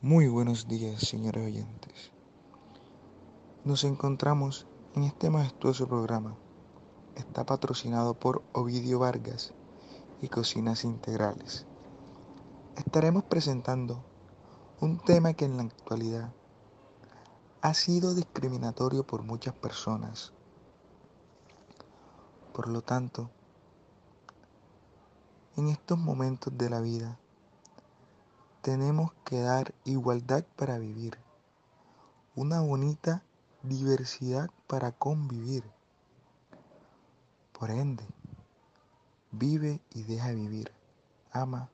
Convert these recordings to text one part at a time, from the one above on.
Muy buenos días, señores oyentes. Nos encontramos en este majestuoso programa. Está patrocinado por Ovidio Vargas y Cocinas Integrales. Estaremos presentando un tema que en la actualidad ha sido discriminatorio por muchas personas. Por lo tanto, en estos momentos de la vida, tenemos que dar igualdad para vivir, una bonita diversidad para convivir. Por ende, vive y deja vivir, ama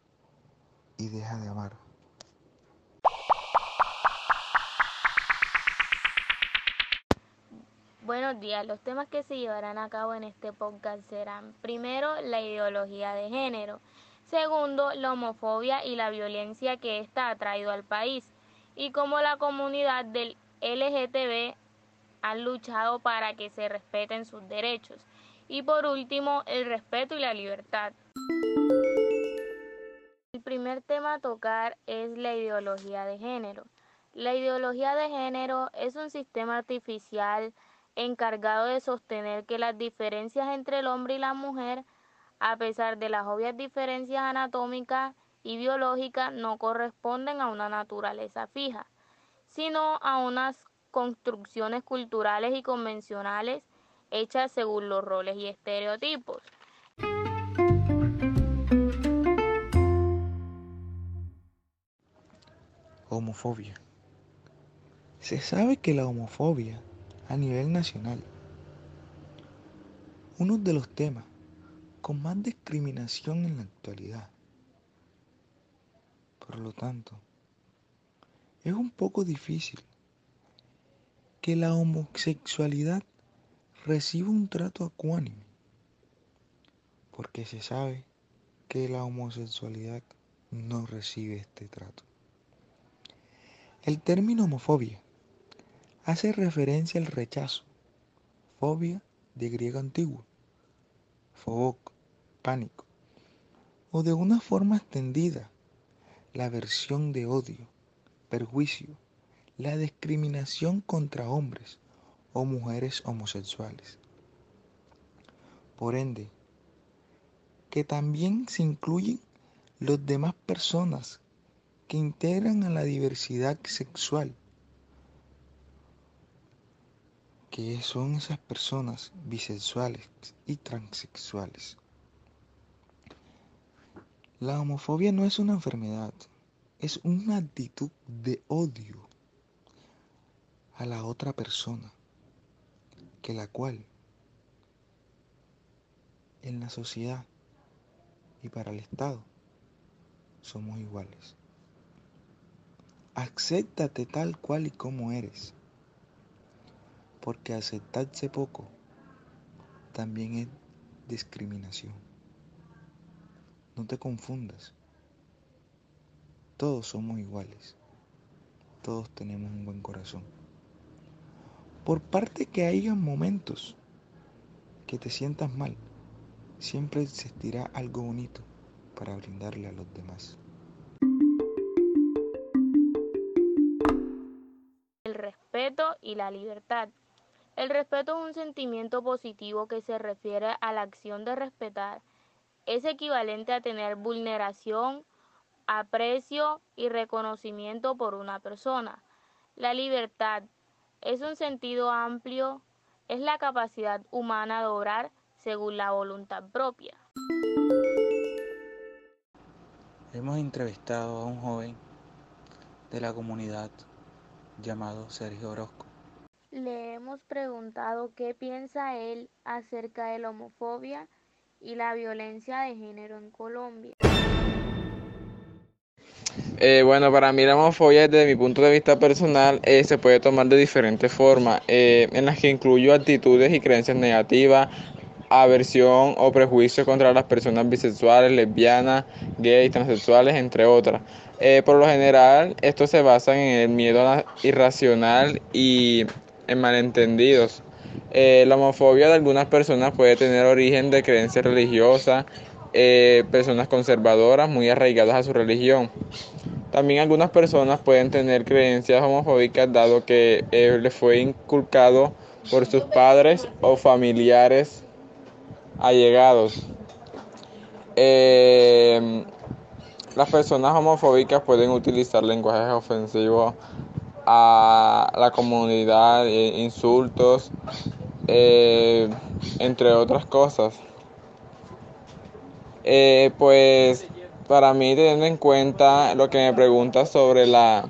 y deja de amar. Buenos días, los temas que se llevarán a cabo en este podcast serán, primero, la ideología de género, segundo, la homofobia y la violencia que ésta ha traído al país, y cómo la comunidad del LGTB ha luchado para que se respeten sus derechos, y por último, el respeto y la libertad. El primer tema a tocar es la ideología de género. La ideología de género es un sistema artificial encargado de sostener que las diferencias entre el hombre y la mujer, a pesar de las obvias diferencias anatómicas y biológicas, no corresponden a una naturaleza fija, sino a unas construcciones culturales y convencionales hechas según los roles y estereotipos. Homofobia. Se sabe que la homofobia a nivel nacional. Uno de los temas con más discriminación en la actualidad. Por lo tanto, es un poco difícil que la homosexualidad reciba un trato acuánime, porque se sabe que la homosexualidad no recibe este trato. El término homofobia hace referencia al rechazo, fobia de griego antiguo, foboc, o de una forma extendida, la aversión de odio, perjuicio, la discriminación contra hombres o mujeres homosexuales. Por ende, que también se incluyen los demás personas que integran a la diversidad sexual que son esas personas bisexuales y transexuales. La homofobia no es una enfermedad, es una actitud de odio a la otra persona, que la cual en la sociedad y para el Estado somos iguales. Acéptate tal cual y como eres porque aceptarse poco también es discriminación. No te confundas. Todos somos iguales. Todos tenemos un buen corazón. Por parte que haya momentos que te sientas mal, siempre existirá algo bonito para brindarle a los demás. El respeto y la libertad el respeto es un sentimiento positivo que se refiere a la acción de respetar. Es equivalente a tener vulneración, aprecio y reconocimiento por una persona. La libertad es un sentido amplio, es la capacidad humana de obrar según la voluntad propia. Hemos entrevistado a un joven de la comunidad llamado Sergio Orozco. Le hemos preguntado qué piensa él acerca de la homofobia y la violencia de género en Colombia. Eh, bueno, para mí la homofobia desde mi punto de vista personal eh, se puede tomar de diferentes formas, eh, en las que incluyo actitudes y creencias negativas, aversión o prejuicio contra las personas bisexuales, lesbianas, gays, transexuales, entre otras. por lo general, esto se basa en el miedo irracional y en malentendidos. Eh, la homofobia de algunas personas puede tener origen de creencias religiosas, eh, personas conservadoras muy arraigadas a su religión. También algunas personas pueden tener creencias homofóbicas dado que eh, les fue inculcado por sus padres o familiares allegados. Las personas homofóbicas pueden utilizar lenguajes ofensivos a la comunidad, insultos, eh, entre otras cosas. Eh, pues para mí teniendo en cuenta lo que me pregunta sobre la,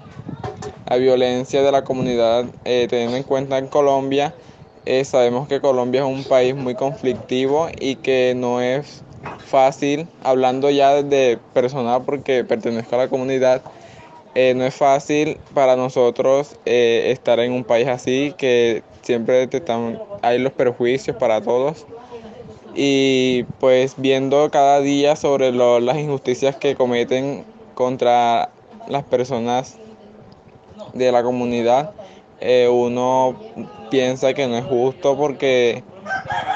la violencia de la comunidad, teniendo en cuenta en Colombia, sabemos que Colombia es un país muy conflictivo y que no es fácil, hablando ya de personal porque pertenezco a la comunidad, eh, no es fácil para nosotros eh, estar en un país así, que siempre te están, hay los perjuicios para todos. Y pues viendo cada día sobre lo, las injusticias que cometen contra las personas de la comunidad, eh, uno piensa que no es justo porque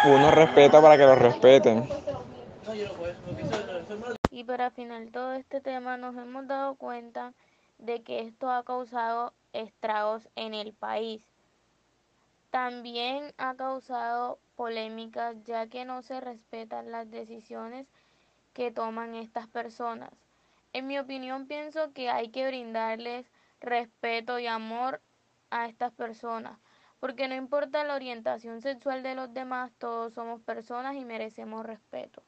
uno respeta para que lo respeten. Y para final todo este tema nos hemos dado cuenta de que esto ha causado estragos en el país. También ha causado polémicas ya que no se respetan las decisiones que toman estas personas. En mi opinión pienso que hay que brindarles respeto y amor a estas personas, porque no importa la orientación sexual de los demás, todos somos personas y merecemos respeto.